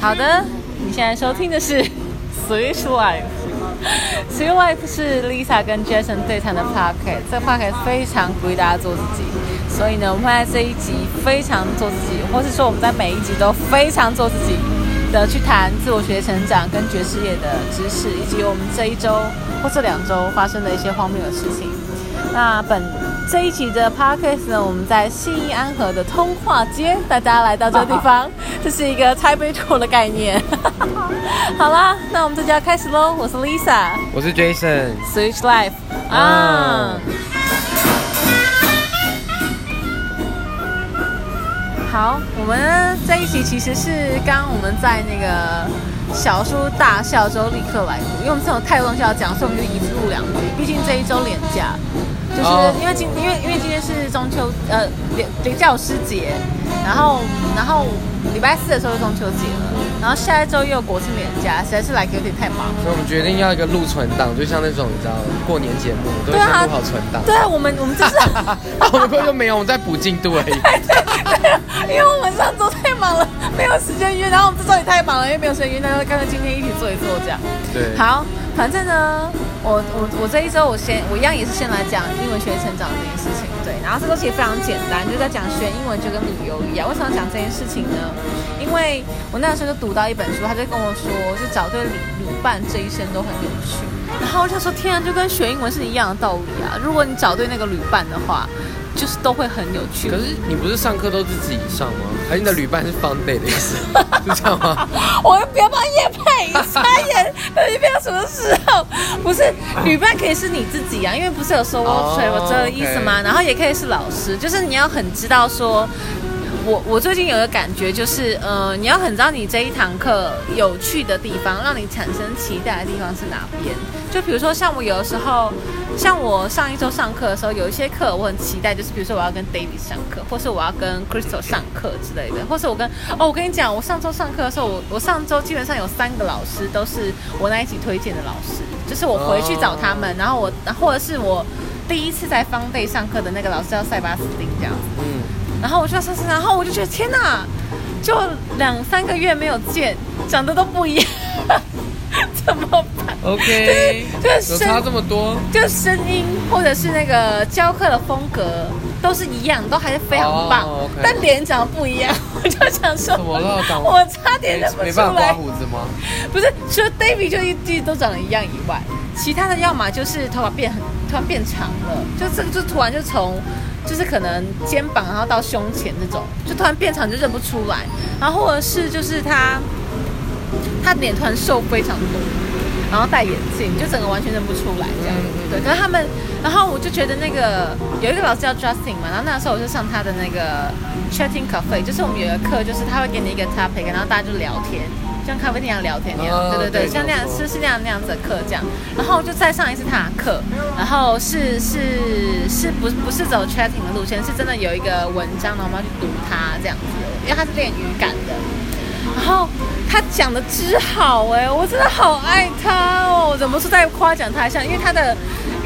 好的，你现在收听的是 Switch Life。Switch Life 是 Lisa 跟 Jason 对谈的 podcast，这 podcast 非常鼓励大家做自己，所以呢，我们会在这一集非常做自己，或是说我们在每一集都非常做自己的去谈自我学成长跟爵士乐的知识，以及我们这一周或这两周发生的一些荒谬的事情。那本这一集的 podcast 呢，我们在信义安和的通化街，大家来到这个地方，这是一个猜杯 tour 的概念。好啦，那我们这就要开始喽。我是 Lisa，我是 Jason。Switch Life 啊。好，我们呢这一集其实是刚刚我们在那个小叔大笑之后立刻来录，因为我们这种太多东西要讲，所以我们就一次录两集。毕竟这一周连假，就是哦因为今因为因为今天是中秋呃连连教师节，然后然后礼拜四的时候就中秋节了，然后下一周又有国庆连假，实在是来有点太忙了。所以我们决定要一个录存档，就像那种你知道过年节目都会录好存档。对啊，我们我们就是。我们根本就没有，我们在补进度而已。对因为我们上周太忙了，没有时间约，然后我们这周也太忙了，因为没有时间约，那就干脆今天一起做一做这样。对，好，反正呢，我我我这一周我先我一样也是先来讲英文学习成长这件事情，对，然后这周其实非常简单，就在讲学英文就跟旅游一样。为什么要讲这件事情呢？因为我那时候就读到一本书，他就跟我说，就找对旅旅伴这一生都很有趣。然后我就说，天啊，就跟学英文是一样的道理啊！如果你找对那个旅伴的话，就是都会很有趣。可是你不是上课都是自己上吗？还是你的旅伴是 fun day 的意思？是这样吗？我不要帮叶配，发言，等你配到什么时候？不是旅伴可以是你自己啊，因为不是有说哦过有这个意思吗？然后也可以是老师，就是你要很知道说。我我最近有个感觉，就是呃，你要很知道你这一堂课有趣的地方，让你产生期待的地方是哪边。就比如说，像我有的时候，像我上一周上课的时候，有一些课我很期待，就是比如说我要跟 David 上课，或是我要跟 Crystal 上课之类的，或是我跟哦，我跟你讲，我上周上课的时候，我我上周基本上有三个老师都是我那一起推荐的老师，就是我回去找他们，然后我或者是我第一次在 Fun Day 上课的那个老师叫塞巴斯汀这样子。嗯，然后我就要上次，然后我就觉得天哪，就两三个月没有见，长得都不一样，怎么办？OK，就是有差这么多？就声音或者是那个教课的风格都是一样，都还是非常棒，但脸长得不一样，我就想说，怎么了我差点没认不出没办法刮来。胡子吗？不是，除了 David 就一直都长得一样以外，其他的要么就是头发变很突然变长了，就这个就突然就从就是可能肩膀然后到胸前那种，就突然变长就认不出来，然后或者是就是他他脸突然瘦非常多。然后戴眼镜，就整个完全认不出来这样。嗯对，可是他们，然后我就觉得那个有一个老师叫 Justin 嘛，然后那时候我就上他的那个 chatting cafe，就是我们有一个课，就是他会给你一个 topic，然后大家就聊天，就像咖啡店一样聊天那样。哦对对对，对像那样是是那样那样子的课这样。然后就再上一次他的课，然后是是是不不是走 chatting 的路线，是真的有一个文章，然后我们要去读它这样子，因为他是练语感的。然后他讲的之好哎、我真的好爱他哦！怎么是在夸奖他一下？因为他的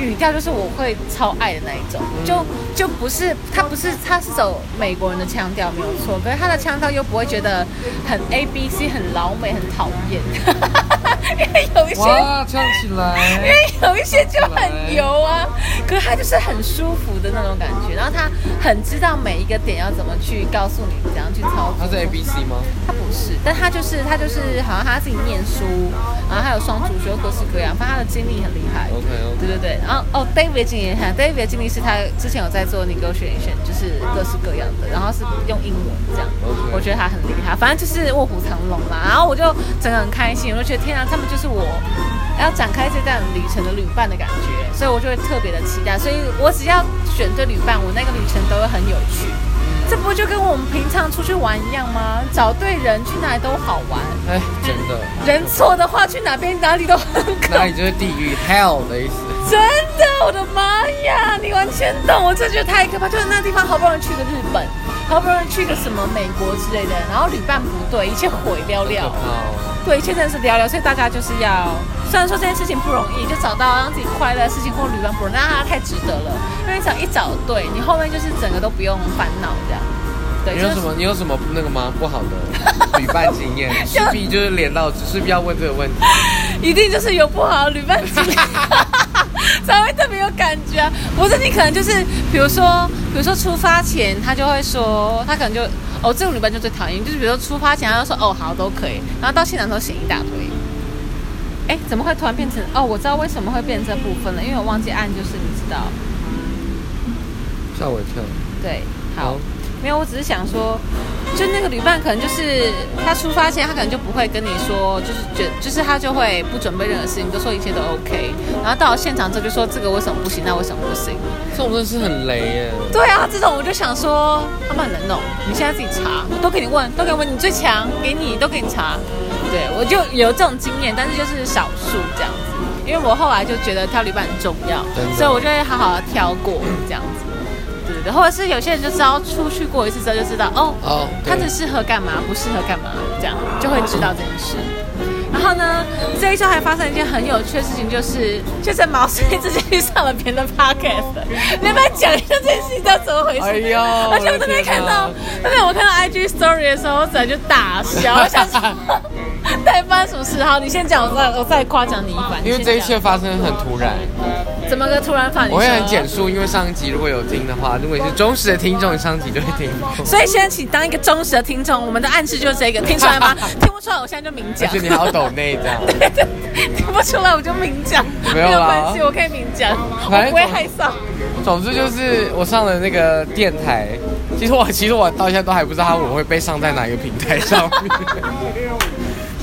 语调就是我会超爱的那一种，就就不是他不是他是走美国人的腔调没有错，可是他的腔调又不会觉得很 A B C 很老美很讨厌，因为有一些哇，唱起来因来！为有一些就很油啊，可是他就是很舒服的那种感觉，然后他很知道每一个点要怎么去告诉你怎样去操作。他是 A B C 吗？他不是，但他就是他就是好像他自己念书，然后还有双主修各式各样，反正他的经历很厉害。OK OK，对对对，然后哦，David 的经历也很，David 的经历是他之前有在做 negotiation，就是各式各样的，然后是用英文这样 OK 我觉得他很厉害，反正就是卧虎藏龙啦。然后我就整个很开心，我就觉得天啊，他们就是我要展开这段旅程的旅伴的感觉，所以我就会特别的期待。所以我只要选对旅伴，我那个旅程都会很有趣。这不就跟我们平常出去玩一样吗？找对人去哪里都好玩，哎，真的，人错的话去哪边哪里都很可哪里就是地狱 hell 的意思。真的，我的妈呀！你完全懂，我真的觉得太可怕。就是那地方好不容易去个日本，好不容易去个什么美国之类的，然后旅伴不对，一切毁了了。好，对，一切真的是聊聊，所以大家就是要，虽然说这件事情不容易，就找到让自己快乐的事情或旅伴不容易，但它太值得了，因为你只要一找对，你后面就是整个都不用烦恼这样。对，你有什么？你有什么那个吗？不好的旅伴经验？势必就是连到，势必要问这个问题。一定就是有不好的旅伴经验，才会特别有感觉啊。不是你可能就是，比如说，比如说出发前他就会说，他可能就哦，这种旅伴就最讨厌，就是比如说出发前他就说哦好都可以，然后到现场都写一大堆。哎，怎么会突然变成哦？我知道为什么会变这部分了，因为我忘记按，就是你知道。吓我一跳。对，好，没有，我只是想说，就那个旅伴可能就是他出发前，他可能就不会跟你说，就是觉，就是他就会不准备任何事情，都说一切都 OK，然后到了现场之后就说这个为什么不行，那为什么不行？这种真的是很雷耶。对啊，这种我就想说，他们很能弄，你现在自己查，都给你问，都给你问，你最强，给你都给你查。对我就有这种经验，但是就是少数这样子，因为我后来就觉得挑旅伴很重要，所以我就会好好的挑过这样子。对或者是有些人就知道出去过一次之后就知道哦，哦，他只适合干嘛，不适合干嘛，这样就会知道这件事。然后呢，这一周还发生一件很有趣的事情，就是就是毛遂自荐去上了别人的 podcast。你要不要讲一下这件事情到怎么回事？哎呦而且我那天看到，那天我看到 IG story 的时候，我整个就大笑，我想说，到底发生什么事？好，你先讲，我再我再夸奖你一番。因为这一切发生很突然，怎么个突然反应？我会很简述，因为上一集如果有听的话，如果你是忠实的听众，你上一集就会听。所以现在请当一个忠实的听众，我们的暗示就是这个，听出来吗？听不出来，我现在就明而讲。且你还要抖内这样，听不出来我就明讲，没有啦关系，我可以明讲，我不会害臊。总之就是我上了那个电台，其实我其实我到现在都还不知道我会被上在哪一个平台上面。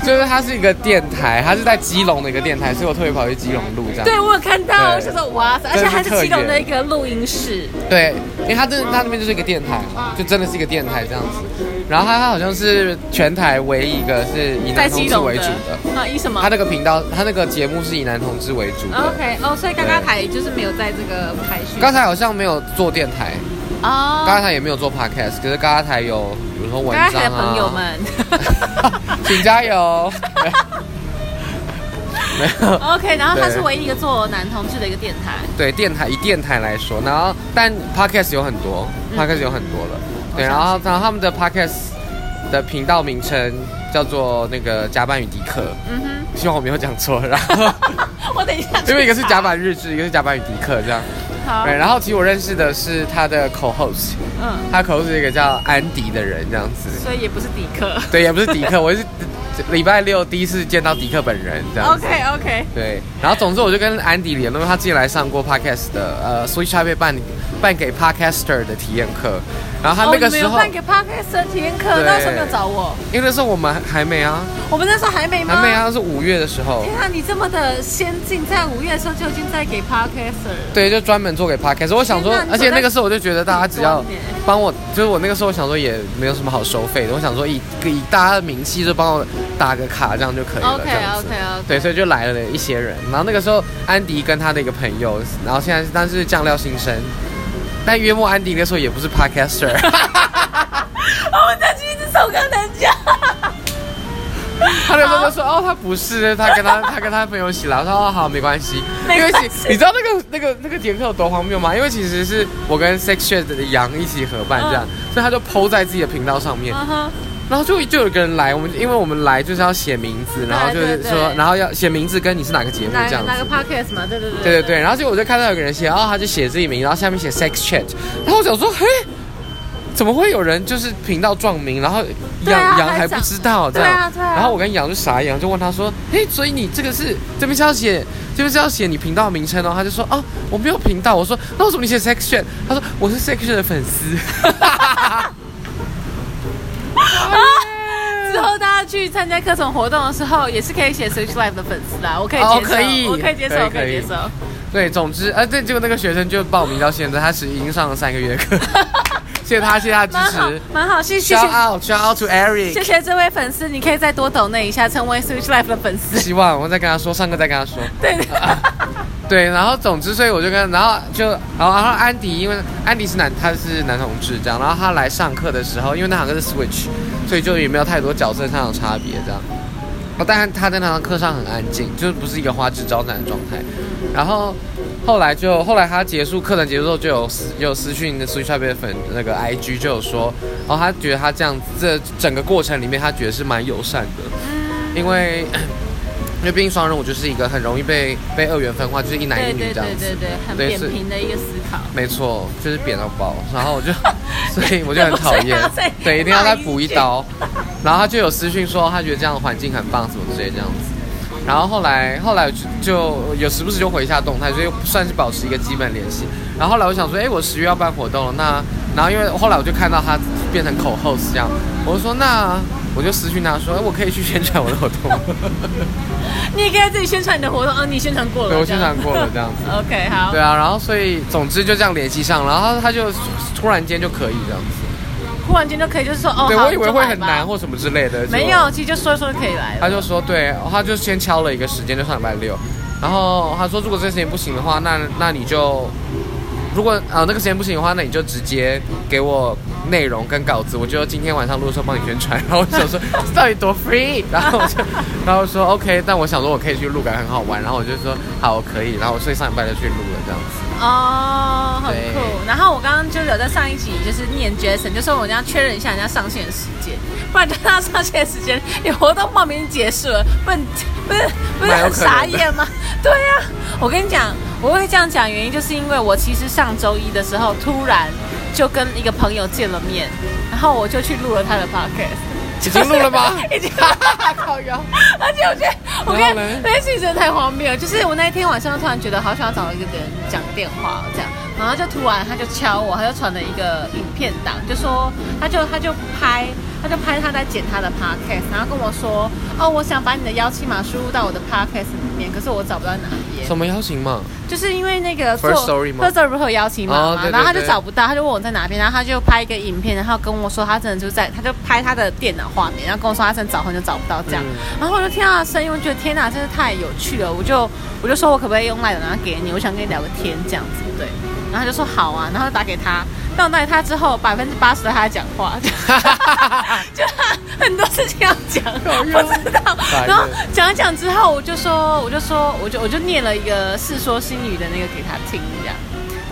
就是它是一个电台，它是在基隆的一个电台，所以我特别跑去基隆录这样。对，我有看到，我就说哇塞，而且还是基隆的一个录音室。对，因为它这它那边就是一个电台，就真的是一个电台这样子。然后它它好像是全台唯一一个是以男同志为主的，啊，以什么它那个频道它那个节目是以男同志为主的。？OK，哦，所以刚刚台就是没有在这个排序。刚才好像没有做电台，哦，刚刚台也没有做 podcast，可是刚刚台有比如说文章啊，朋友们。请加油。没有。OK，然后它是唯一一个做男同志的一个电台。对电台以电台来说，然后但 podcast 有很多，podcast 有很多了。对，然后然后他们的 podcast 的频道名称叫做那个甲板与迪克，嗯哼 希望我没有讲错。然后，我等一下。因为一个是甲。板日志，一个是甲板与迪克这样。好。对，然后其实我认识的是他的 co-host，嗯，他 co-host 是一个叫安迪的人这样子。所以也不是迪克。对，也不是迪克，我是礼拜六第一次见到迪克本人这样子。OK OK。对，然后总之我就跟安迪联络，他之前来上过 podcast 的呃 Switch 台被办办给 podcaster 的体验课，然后他那个时候，哦、你们有办给 Podcast 的体验课，对那时候没有找我，因为那时候我们还没啊，我们那时候还没吗？还没啊，是五月的时候，天啊，你这么的先进，在五月的时候就已经在给 Podcaster。对，就专门做给 podcast。我想说而且那个时候我就觉得大家只要帮我，就是我那个时候想说也没有什么好收费的，我想说以以大家的名气就帮我打个卡这样就可以了 OK OK OK。对，所以就来了一些人。然后那个时候，安迪跟他的一个朋友，然后现在但是酱料新生，但约莫安迪那时候也不是 podcaster，我再去一直手跟人家。他那时候就说哦，他不是，他跟他 他跟他朋友一起来，我说哦好，没关系，因为没关系。其你知道那个那个那个节课有多荒谬吗？因为其实是我跟 Sex Shed 的杨一起合办这样，所以他就 PO 在自己的频道上面，然后就就有个人来，我们因为我们来就是要写名字，然后就是说，对。然后要写名字跟你是哪个节目这样子哪个 Podcast 嘛？对对对对对对，然后结果我就看到有个人写，然后他就写自己名，然后下面写 sex chat，然后我想说，嘿，怎么会有人就是频道撞名，然后杨杨还还不知道这样，然后我跟杨就傻眼，就问他说，嘿，所以你这个是这边是要写这边是要写你频道名称哦，他就说，哦，我没有频道，我说那为什么你写 sex chat？他说我是 sex chat 的粉丝。之后大家去参加课程活动的时候，也是可以写 Switch Life 的粉丝啦，我可以接受，哦可以我可以接受，可以我可以接受。对，总之，呃，对，结果那个学生就报名到现在，他是已经上了三个月课，谢谢他，谢谢他支持。，蛮好，谢谢 Shout out, shout out to Eric。谢谢这位粉丝，你可以再多抖那一下，成为 Switch Life 的粉丝。希望我再跟他说，上课再跟他说。对，对，然后总之，所以我就跟，然后就，然后然后安迪，因为安迪是男，他是男同志这样，然后他来上课的时候，因为那堂课是 Switch，所以就也没有太多角色上的差别这样。哦，但他在那堂课上很安静，就是不是一个花枝招展的状态。然后后来就后来他结束课程结束之后，就有有私讯的 Switch 的粉那个 IG 就有说，哦，他觉得他这样这整个过程里面，他觉得是蛮友善的，因为。因为毕竟双人舞就是一个很容易被被二元分化，就是一男一女这样子，对对对对，很扁平的一个思考。没错，就是扁到爆，然后我就，所以我就很讨厌，对，一定要再补一刀。然后他就有私讯说，他觉得这样的环境很棒，什么之类这样子。然后后来后来就有时不时就回一下动态，所以算是保持一个基本联系。然后后来我想说，哎，我十月要办活动了，那然后因为后来我就看到他变成口 host 这样，我就说那。我就私讯他说，我可以去宣传我的活动。你也可以自己宣传你的活动，啊，你宣传过了。对，我宣传过了这样子。OK，好。对啊，然后所以总之就这样联系上，然后他就突然间就可以这样子。突然间就可以，就是说哦，对我以为会很难或什么之类的。没有，其实就说一说就可以来。他就说，对，他就先敲了一个时间，就上礼拜六。然后他说，如果这时间不行的话，那那你就。如果呃那个时间不行的话，那你就直接给我内容跟稿子，我就今天晚上录的时候帮你宣传。然后我想说 到底多 free，然后我就 然后说 OK，但我想说我可以去录，感觉很好玩。然后我就说好可以，然后所以上礼拜就去录了这样子。哦，很酷。然后我刚刚就有在上一集就是念 Jason，就说我要确认一下人家上线的时间，不然就他上线的时间你活动报名结束了，不不是不是很傻眼吗？对呀，我跟你讲。我会这样讲，原因就是因为我其实上周一的时候突然就跟一个朋友见了面，然后我就去录了他的 podcast。已经录了吗？已经。靠腰。而且我觉得，我跟那件事情真的太荒谬了。就是我那一天晚上突然觉得好想要找一个人讲电话，这样，然后就突然他就敲我，他就传了一个影片档，就说他就他就拍。他就拍他在剪他的 podcast，然后跟我说：“哦，我想把你的邀请码输入到我的 podcast 里面，可是我找不到哪页。”什么邀请码？就是因为那个 First Story 吗？First Story 不会有邀请码吗？然后他就找不到，他就问我在哪边，然后他就拍一个影片，然后跟我说他真的就在，他就拍他的电脑画面，然后跟我说他真的找很久找不到这样。然后我就听他的声音，我觉得天哪，真是太有趣了，我就我就说我可不可以用赖的，然后给你，我想跟你聊个天这样子，对。然后他就说好啊，然后就打给他。到那他之后，百分之八十的他在讲话，就很多事情要讲，不知道。然后讲一讲之后，我就说，我就说，我就我就念了一个《世说新语》的那个给他听，这样。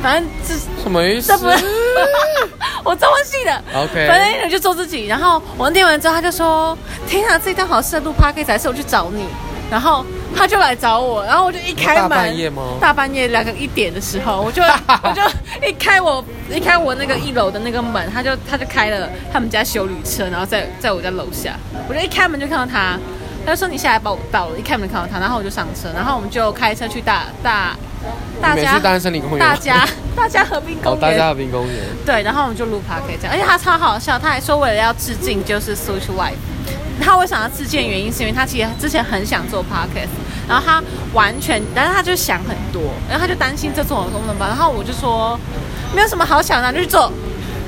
反正这什么意思？我中文系的。OK。反正我就做自己。然后我念完之后，他就说：“天啊，这一段好适合录 p a r k 才是我去找你。”然后。他就来找我，然后我就一开门，大半夜吗？大半夜两个一点的时候，我就 我就一开我一开我那个一楼的那个门，他就他就开了他们家修旅车，然后在在我家楼下，我就一开门就看到他，他就说你下来把我到了，一开门看到他，然后我就上车，然后我们就开车去大大大家大森林公园，大家大家和平公园，大家和平公园，对，然后我们就录 p 可以这样，而且他超好笑，他还说为了要致敬就是 Switch Life。他为什么要自荐？原因是因为他其实之前很想做 podcast，然后他完全，但是他就想很多，然后他就担心这做功能吧。然后我就说，没有什么好想的，就去做，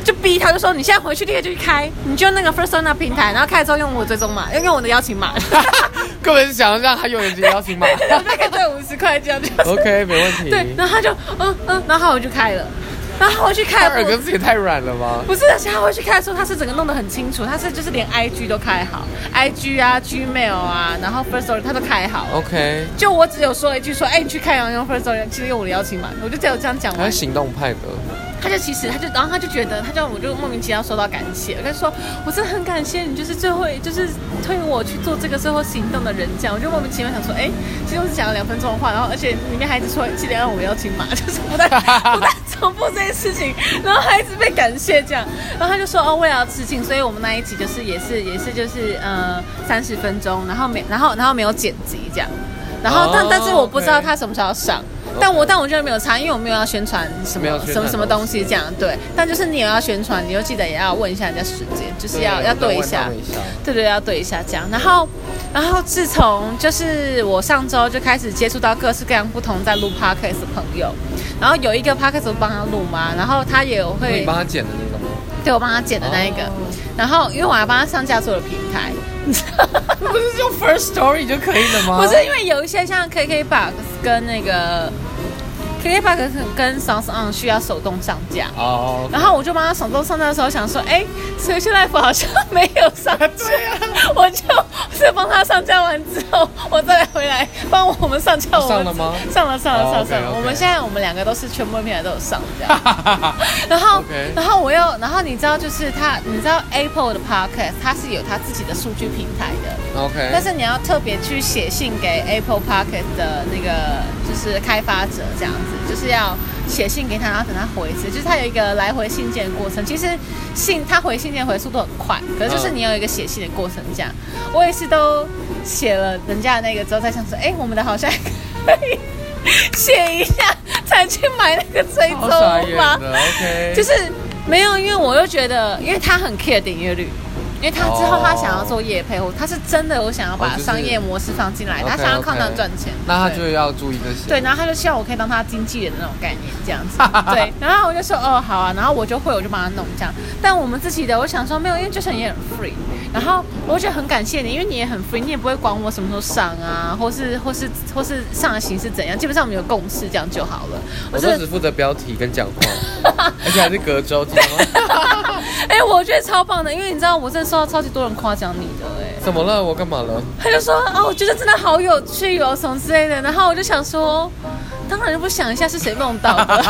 就逼他，就说你现在回去立刻就去开，你就那个 First o n 平台，然后开了之后用我追踪码，要用我的邀请码，根本是想要让他用你的邀请码，大概赚五十块这样就 OK，没问题。对，然后他就嗯嗯，然后我就开了。然后回去看，耳根子也太软了吗？不是，而且他回去看的时候，他是整个弄得很清楚，他是就是连 I G 都开好，I G 啊，Gmail 啊，然后 First Story 他都开好。OK。就我只有说了一句说，哎，你去开阳用 First Story，其实用我的邀请码，我就只有这样讲完。他是行动派的。他就其实他就然后他就觉得他就我就莫名其妙收到感谢，他就说我真的很感谢你，就是最后就是推我去做这个最后行动的人这样，我就莫名其妙想说，哎，其实我只讲了两分钟的话，然后而且里面还一直说记得让我邀请码，就是不太不断 重复这件事情，然后还一直被感谢这样，然后他就说哦，为了要致敬，所以我们那一集就是也是也是就是呃三十分钟，然后没然后然后没有剪辑这样，然后但但是我不知道他什么时候上。但我但我觉得没有差，因为我没有要宣传什么什么什么东西这样对。但就是你有要宣传，你就记得也要问一下人家时间，就是要要对一下，对对，要对一下这样。然后然后自从就是我上周就开始接触到各式各样不同在录 podcast 的朋友，然后有一个 podcast 帮他录嘛，然后他也会你帮他剪的那个吗？对，我帮他剪的那一个。然后因为我还帮他上架所有的平台，不是用 First Story 就可以了吗？不是，因为有一些像 KKBox 跟那个。K K Park 跟 Sounds On 需要手动上架。哦，然后我就帮他手动上架的时候想说，哎，Switch Life 好像没有上架，我就是帮他上架完之后，我再来回来帮我们上架。我们。上了吗？上了，上了，哦上了上了。我们现在我们两个都是全部平台都有上这样。然后然后我又，然后你知道，就是他，你知道 Apple 的 Podcast 它是有它自己的数据平台的，OK，但是你要特别去写信给 Apple Podcast 的那个就是开发者这样子，就是要写信给他，然后等他回一次，就是他有一个来回信件的过程。其实信他回信件回速度很快，可是就是你有一个写信的过程这样。我也是都写了人家的那个之后，再想说，哎，我们的好像可以写一下，才去买那个追踪吗？，OK，就是没有，因为我又觉得，因为他很 care 点阅率，因为他之后他想要做业配，或他是真的有想要把商业模式放进来，他想要靠那赚钱。那他就要注意这些。对，然后他就希望我可以当他经纪人的那种概念，这样子。对，然后我就说哦好啊，然后我就会，我就帮他弄这样。但我们自己的，我想说没有，因为 Jason 也很 free，然后我觉得很感谢你，因为你也很 free，你也不会管我什么时候上啊，或是或是或是上的形式怎样，基本上我们有共识，这样就好了。我就只负责标题跟讲话，而且还是隔周，知道吗？哎、我觉得超棒的，因为你知道我真的收到超级多人夸奖你的哎、怎么了？我干嘛了？他就说哦，我觉得真的好有趣哦，什么之类的。然后我就想说，当然不想一下是谁梦到的，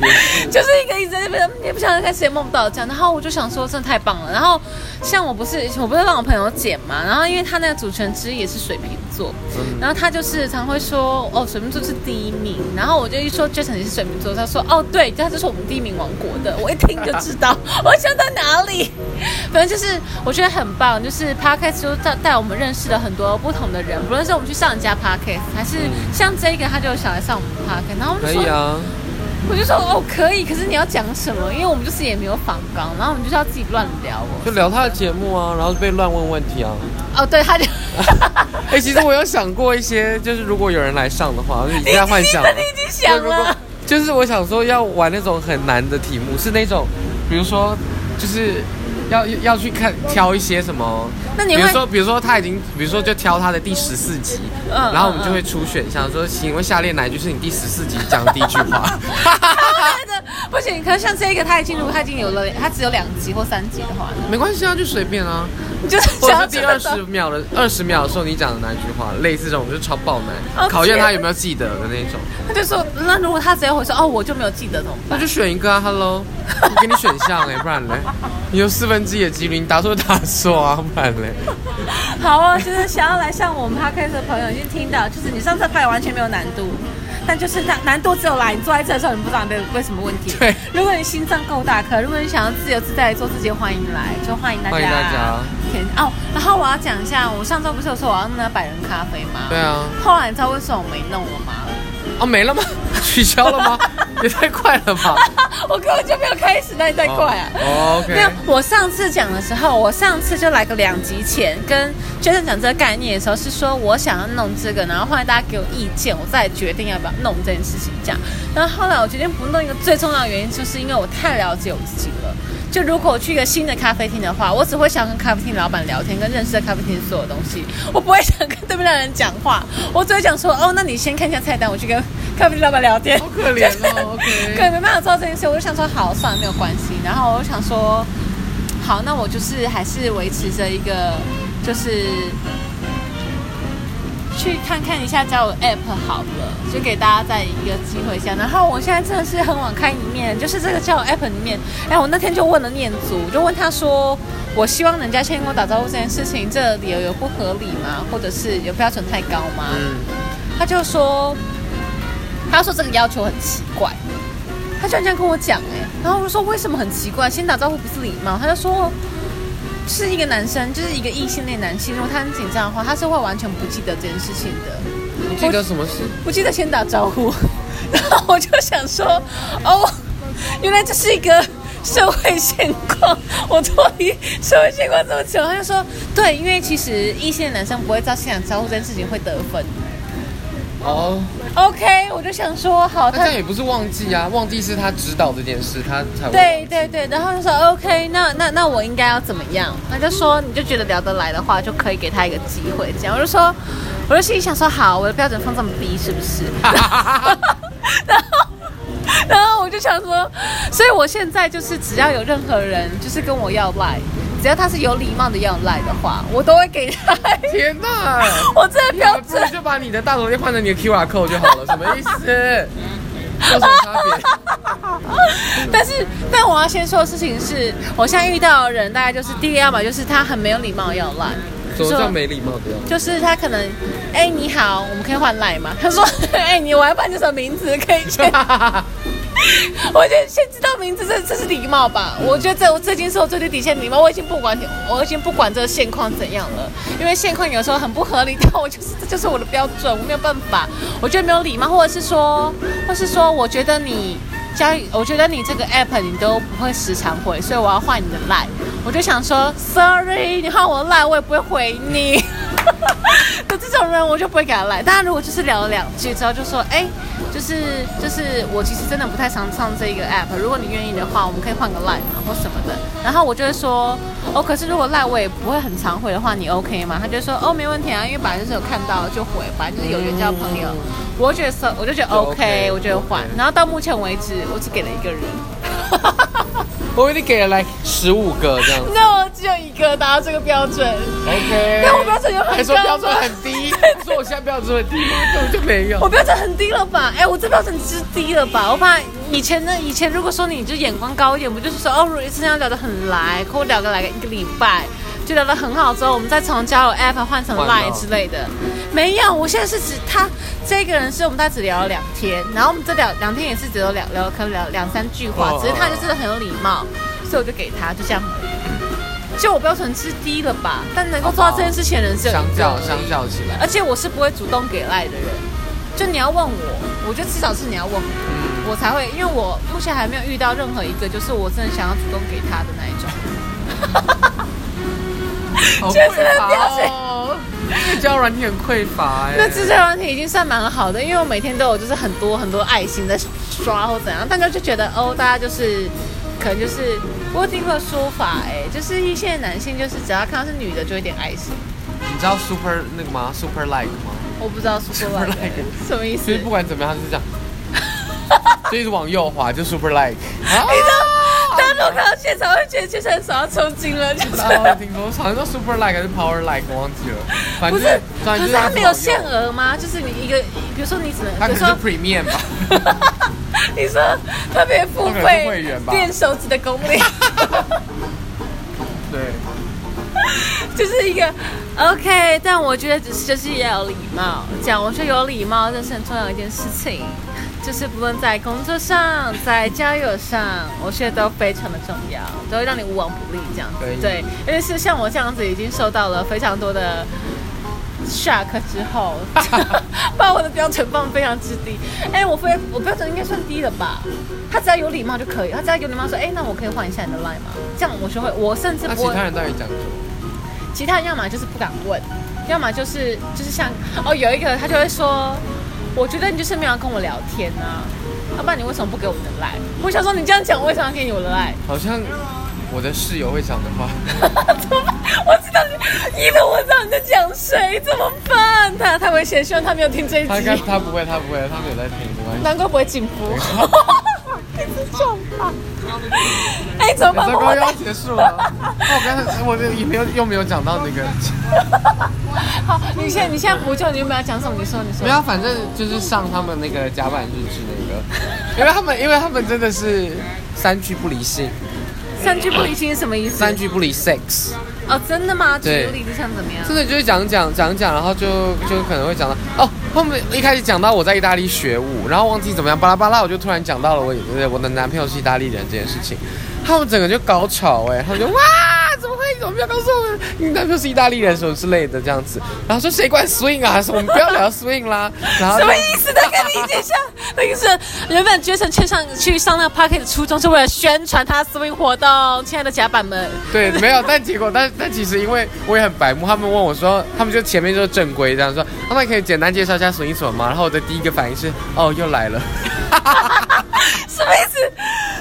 就是一个一直在那边也不晓得看谁梦到这样。然后我就想说，真的太棒了。然后像我不是我不是让我朋友剪嘛，然后因为他那个主持人之一也是水瓶座，嗯然后他就是常会说哦，水瓶座是第一名。然后我就一说 Jason 也是水瓶座，他说哦对，他就是我们第一名王国的。我一听就知道，我想到哪里。反正就是我觉得很棒，就是 podcast 就带带我们认识了很多不同的人，不论是我们去上人家 podcast，还是像这个他就想来上我们 podcast，然后我们就说，可以啊，我就说哦可以，可是你要讲什么？因为我们就是也没有访纲，然后我们就是要自己乱聊哦。就聊他的节目啊，然后被乱问问题啊。哦，对，他就 哎、其实我有想过一些，就是如果有人来上的话，就已经在幻想了你已经想就如果了，就是我想说要玩那种很难的题目，是那种，比如说，就是要要去看挑一些什么，那你比如说，比如说他已经，比如说就挑他的第十四集，嗯然后我们就会出选项说，请问下列哪一句是你第十四集讲的第一句话？真 的 不行。可是像这个，他已经如果他已经有了，他只有两集或三集的话，没关系啊，就随便啊，你 就是第二十秒的二十秒的时候你讲的哪一句话，类似这种就是超爆难，哦考验他有没有记得的那种。他就说，那如果他直接回说哦，我就没有记得怎么办？那就选一个啊，Hello，我给你选项哎、不然嘞，你有四分之一的几率，你答错答错啊，不然嘞，好啊，就是想要来向我们 podcast 的朋友已经听到，就是你上次拍完全没有难度，但就是难难度只有来你坐在这的时候，你不知道你被为什么问题。对，如果你心脏够大颗，如果你想要自由自在做自己，欢迎来，就欢迎大家。欢迎大家填哦，然后我要讲一下，我上周不是有说我要弄那百人咖啡吗？对。啊，后来你知道为什么我没弄了吗？哦没了吗？取消了吗？也太快了吧！我根本就没有开始，那你太快啊！哦，OK，没有，我上次讲的时候，我上次就来个两集前跟 Jason 讲这个概念的时候，是说我想要弄这个，然后后来大家给我意见，我再决定要不要弄这件事情这样。然后后来我决定不弄一个最重要的原因，就是因为我太了解我自己了。就如果我去一个新的咖啡厅的话，我只会想跟咖啡厅老板聊天，跟认识的咖啡厅所有东西，我不会想跟对面的人讲话，我只会想说，哦，那你先看一下菜单，我去跟咖啡厅老板聊天。好可怜哦 可没办法做到这件事，我就想说好，算了，没有关系。然后我就想说，好，那我就是还是维持着一个，就是去看看一下交友 App 好了，就给大家再一个机会一下。然后我现在真的是很网开一面，就是这个交友 App 里面，哎，我那天就问了念祖，就问他说，我希望人家先跟我打招呼这件事情，这理由有不合理吗？或者是有标准太高吗？嗯，他就说，他说这个要求很奇怪，他居然这样跟我讲哎、然后我就说为什么很奇怪？先打招呼不是礼貌？他就说，是一个男生，就是一个异性恋男性，如果他很紧张的话，他是会完全不记得这件事情的，不记得什么事？不记得先打招呼。然后我就想说，哦，原来这是一个。社会现况，我脱离社会现况这么久，他就说，对，因为其实异性的男生不会知道先打招呼这件事情会得分。哦，OK，我就想说，好，他那这样也不是忘记啊，忘记是他知道这件事，他才会对对对，然后就说 OK，那那那我应该要怎么样？他就说你就觉得聊得来的话，就可以给他一个机会。这样我就说，我就心里想说，好，我的标准放这么低是不是？然后 然后我就想说，所以我现在就是只要有任何人就是跟我要赖，只要他是有礼貌的要赖的话，我都会给他。天哪！我这个你标准还不如就把你的大头贴换成你的 QR code 就好了，什么意思？有什么差别？但是，但我要先说的事情是，我现在遇到的人，大概就是第一个要么就是他很没有礼貌要赖，怎么叫没礼貌的样子？就是他可能，哎、你好，我们可以换赖吗？他说，哎、你我要办你什么名字可以先，我觉得先知道名字，这这是礼貌吧？我觉得这这已经是我最低底线礼貌，我已经不管你，我已经不管这个现况怎样了，因为现况有时候很不合理，但我就是这就是我的标准，我没有办法，我觉得没有礼貌，或者是说，或是说，我觉得你。交，我觉得你这个 app 你都不会时常回，所以我要换你的 line。我就想说，sorry，你换我的 line，我也不会回你。的这种人我就不会给他来。当然，如果就是聊了两句之后，就说，哎，就是就是我其实真的不太常上这一个 app，如果你愿意的话，我们可以换个 line 嘛或什么的。然后我就会说，哦，可是如果 line 我也不会很常回的话，你 OK 吗？他就说，哦，没问题啊，因为本来就是有看到就回，本来就是有缘交朋友。我觉得是，我就觉得 OK，OK，我觉得换。然后到目前为止，我只给了一个人。我以为你给了来十五个这样子。那我只有一个达到这个标准。OK，但我标准有很高吗还说标准很低，说我现在标准很低吗？根本就没有我。标准很低了吧？哎，我这标准之低了吧？我怕以前呢，以前如果说你就眼光高一点，不就是说哦，如果这样聊得很来，跟我聊个来个一个礼拜，就聊得很好之后，我们再从交友 app 换成 line 之类的。没有，我现在是指他这个人是我们大概只聊了两天，然后我们这两两天也是只有聊聊可能聊两三句话哦，只是他就是很有礼貌，所以我就给他就这样。就我标准之低了吧？但能够做到这件事情的人是有一相较相较起来，而且我是不会主动给赖的人，就你要问我，我觉得至少是你要问我，嗯，我才会，因为我目前还没有遇到任何一个就是我真的想要主动给他的那一种。好确 实匮乏哦，这个交软体很匮乏哎。那自交软体已经算蛮好的，因为我每天都有就是很多很多爱心在刷或怎样，大家就觉得哦，大家就是可能就是我有听过说法哎，就是一些男性就是只要看到是女的就会点爱心，你知道 super 那个吗？super like 吗？我不知道说 Super like 什么意思所以。不管怎么样，他是这样，就一直往右滑，就 super like。啊大家如果看到现场会觉得就是很手要抽筋了，就是。哦，听说好像叫 super like 还是 power like，我忘记了。反正不是，反正就是可它没有限额吗？就是你一个，比如说你只能，它可能是 premium 吧。你说特别付它可能是费会员吧垫手指的功力，对，就是一个 OK。但我觉得只是就是要有礼貌，讲我觉得有礼貌这是很重要的一件事情，就是不论在工作上，在交友上，我觉得都非常的重要，都会让你无往不利这样子。对，因为是像我这样子已经受到了非常多的。shock 之后，把我的标准放得非常之低。哎、我非我标准应该算低了吧？他只要有礼貌就可以，他只要有礼貌说，哎、那我可以换一下你的 line 吗？这样我就会，我甚至不会。其他人到底讲究？其他人要么就是不敢问，要么就是就是像哦，有一个他就会说，我觉得你就是没有要跟我聊天啊，要不然你为什么不给我的 line？我想说你这样讲，我为什么要给你我的 line？好像我的室友会讲的话，怎么办？我知道你，因为我知道你在讲谁，怎么办？他他会先希望他没有听这一他应该集，他不会，他不会，他没有在听，没关系。难怪不会进步。一直撞他，哎，怎么办？糟糕，我又要结束了。那我刚才我这也没有又没有讲到那个，好，你现在你现在补救，你有没有要讲什么？你说，你说没。有，反正就是上他们那个甲板日志那个，因为他们因为他们真的是三句不离性，三句不离心是什么意思？三句不离 sex，哦，真的吗？举对个例子像怎么样？真的就是讲讲讲讲，然后就就可能会讲到哦，后面一开始讲到我在意大利学舞，然后忘记怎么样巴拉巴拉，我就突然讲到了我我的男朋友是意大利人这件事情，他们整个就高潮哎、他们就哇怎么会怎么不要告诉我们你男朋友是意大利人什么之类的这样子，然后说谁管 swing 啊，说我们不要聊 swing 啦，然后什么意思？再跟你解一下，那个是原本 Jason 去上去上那个 party 的初衷是为了宣传他 swing 活动，亲爱的甲板们。对，没有，但结果，但但其实因为我也很白目，他们问我说，他们就前面就是正规这样说，他们可以简单介绍一下 swing 什么吗？然后我的第一个反应是，哦，又来了，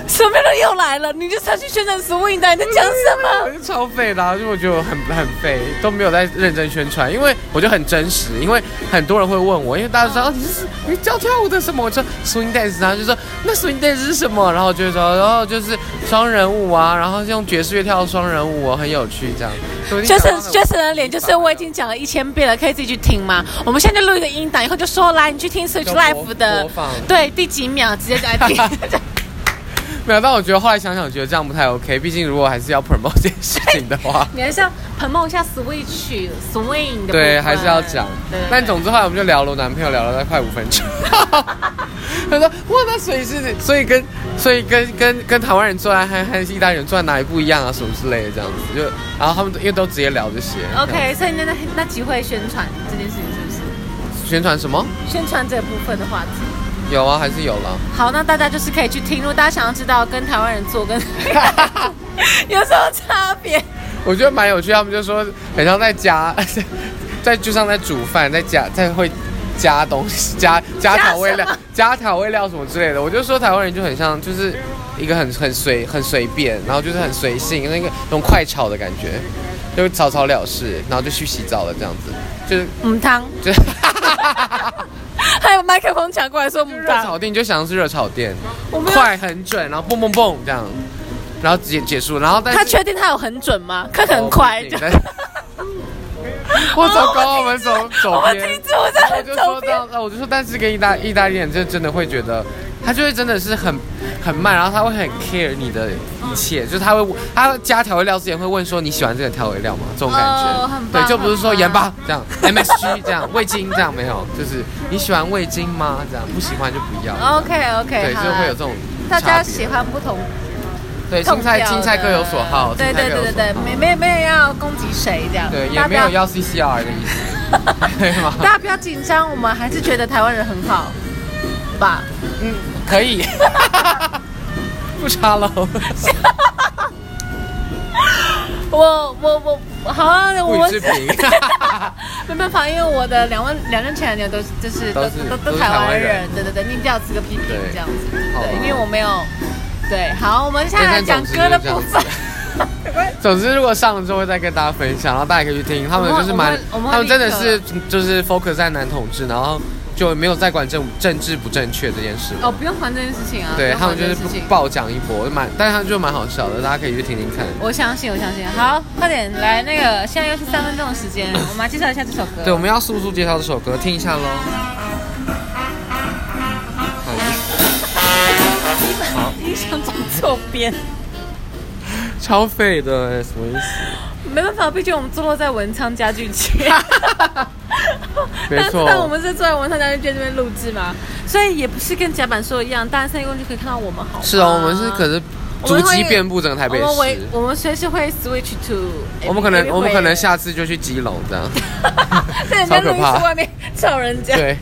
什么人又来了？你就是要去宣传 swing 的，你在讲什么？就超废的、啊，就我觉得我很很废，都没有在认真宣传，因为我就很真实，因为很多人会问我，因为大家知道、哦、你是你教跳舞的什么，我说 swing dance，然后就说那 swing dance 是什么，然后就会说然后就是双人舞啊，然后用爵士乐跳双人舞、啊，很有趣这样。就是 Jason 的脸，就是我已经讲了一千遍了，可以自己去听吗？我们现在就录一个音档，以后就说来你去听 Switch Life 的，对，第几秒直接就来听。没有，但我觉得后来想想，觉得这样不太 OK。毕竟如果还是要 promote 这件事情的话，你还是要 promote 一下 Switch swing 的。对，还是要讲。但总之后来我们就聊了，我男朋友聊了快五分钟。他说：“哇，那所以是，所以跟，所以跟跟跟台湾人做爱和和意大利人做爱哪里不一样啊？什么之类的这样子。就然后他们因为都直接聊这些。OK，所以那那那集会宣传这件事情是不是？宣传什么？宣传这部分的话题。有啊，还是有了。好，那大家就是可以去听。如果大家想要知道跟台湾人做跟 有什么差别，我觉得蛮有趣。他们就说很像在加，在就像在煮饭，在加在会加东西，加加调味料，加调味料什么之类的。我就说台湾人就很像，就是一个很很随很随便，然后就是很随性，那个那种快炒的感觉，就草草了事，然后就去洗澡了这样子，就是母汤，就是。还有麦克风抢过来说母热炒店，你就想是热炒店，快很准，然后蹦蹦蹦这样，然后直接结束，然后但他确定他有很准吗？他很快就。我走高，我们走走边。我停止，我在我就说到，那我就说，但是跟意大意大利人就真的会觉得，他就会真的是很很慢，然后他会很 care 你的一切，就是他会他加调味料之前会问说你喜欢这个调味料吗？这种感觉，哦、对，就不是说盐巴这样，MSG 这样，味精这样没有，就是你喜欢味精吗？这样不喜欢就不要。OK OK，对，就会有这种大家喜欢不同。对，青菜青菜各有所好。对对对对对，没没没有要攻击谁这样。对，也没有要 CCR 的意思，对吗？大家不要紧张，我们还是觉得台湾人很好吧？嗯，可以，不差了。我我我好啊，我视频，没办法，因为我的两万两任前男友都就是都都都台湾人，对对对，你一定要吃个批评这样子，对，因为我没有。对，好，我们现在来讲歌的部分。总之，如果上了之后会再跟大家分享，然后大家可以去听。他们就是蛮，他们真的是就是 focus 在男同志，然后就没有再管政政治不正确这件事。哦，不用管这件事情啊。对他们就是爆讲一波，蛮，但是他们就蛮好笑的，大家可以去听听看。我相信，我相信。好，快点来那个，现在又是三分钟的时间，我们来介绍一下这首歌。对，我们要速速介绍这首歌，听一下喽。好，音响转错边，超废的，什么意思？没办法，毕竟我们坐落在文昌家具街，没错。但我们是坐在文昌家具街这边录制嘛，所以也不是跟甲板说的一样，大家三一共就可以看到我们好。是哦，我们是可是足迹遍布整个台北市。我们我们随时会 switch to，我们可能我们可能下次就去基隆这样，超可怕，外面吵人家。对。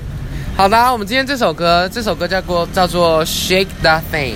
好的，我们今天这首歌，这首歌叫做叫做 Shake That Thing，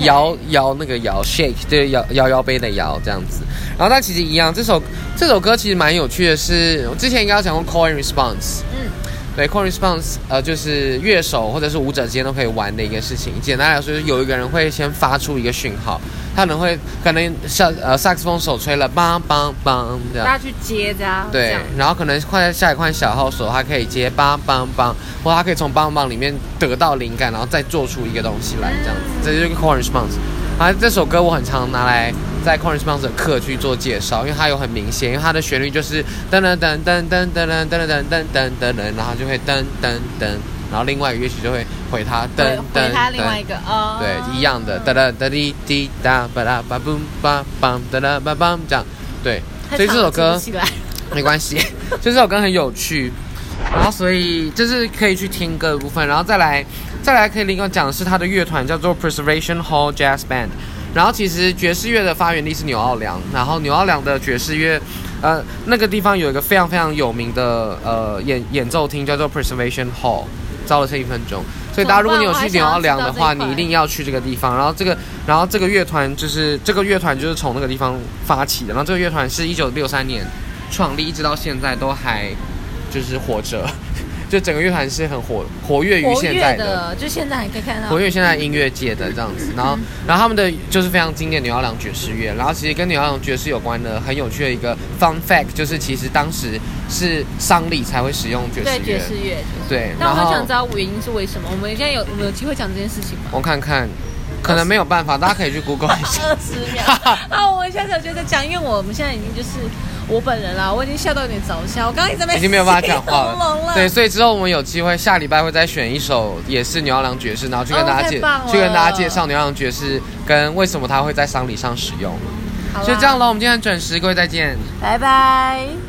摇摇那个摇 Shake，对摇摇摇杯的摇这样子。然后它其实一样，这首这首歌其实蛮有趣的是，我之前应该有讲过 Call and Response，嗯，对 Call and Response，呃，就是乐手或者是舞者之间都可以玩的一个事情。简单来说，就是有一个人会先发出一个讯号，他可能会可能像呃萨克斯风手吹了梆梆梆这样，大家去接这样。对，然后可能换下一块小号手，他可以接梆梆梆，或他可以从梆梆里面得到灵感，然后再做出一个东西来，这样子，这就是 Call and Response。啊，这首歌我很常拿来在 and Response 的课去做介绍，因为它有很明显，因为它的旋律就是噔噔噔噔噔噔噔噔噔噔噔噔，然后就会噔噔噔，然后另外一个乐曲就会回它噔噔回它另外一个哦，对，一样的哒哒哒滴滴哒吧啦吧嘣吧梆哒哒吧梆这样，对，所以这首歌 没关系，所以这首歌很有趣，然后所以就是可以去听歌的部分，然后再来。再来可以另外讲的是他的乐团叫做 Preservation Hall Jazz Band，然后其实爵士乐的发源地是纽奥良，然后纽奥良的爵士乐，呃，那个地方有一个非常非常有名的呃演演奏厅叫做 Preservation Hall，招了剩一分钟，所以大家如果你有去纽奥良的话，你一定要去这个地方。然后这个，然后这个乐团就是这个乐团就是从那个地方发起的，然后这个乐团是一九六三年创立，一直到现在都还就是活着。就整个乐团是很活活跃于现在跃的，就现在还可以看到活。跃现在音乐界的这样子，然后，然后他们的就是非常经典牛摇郎爵士乐，然后其实跟牛摇郎爵士有关的很有趣的一个 fun fact，就是其实当时是丧礼才会使用爵士对爵乐，士乐，对，那我很想知道原因是为什么。我们现在有我们有机会讲这件事情吗？我看看，可能没有办法，大家可以去 Google 一下。二十秒。啊，我们下次有觉得讲，因为我们现在已经就是我本人啦，我已经笑到有点着笑，我刚刚一直在那边已经没有办法讲话了。对，所以之后我们有机会，下礼拜会再选一首也是纽奥良爵士，然后去跟哦大家介、去跟大家介绍纽奥良爵士跟为什么他会在丧礼上使用。好啦就这样喽，我们今天很准时，各位再见。拜拜。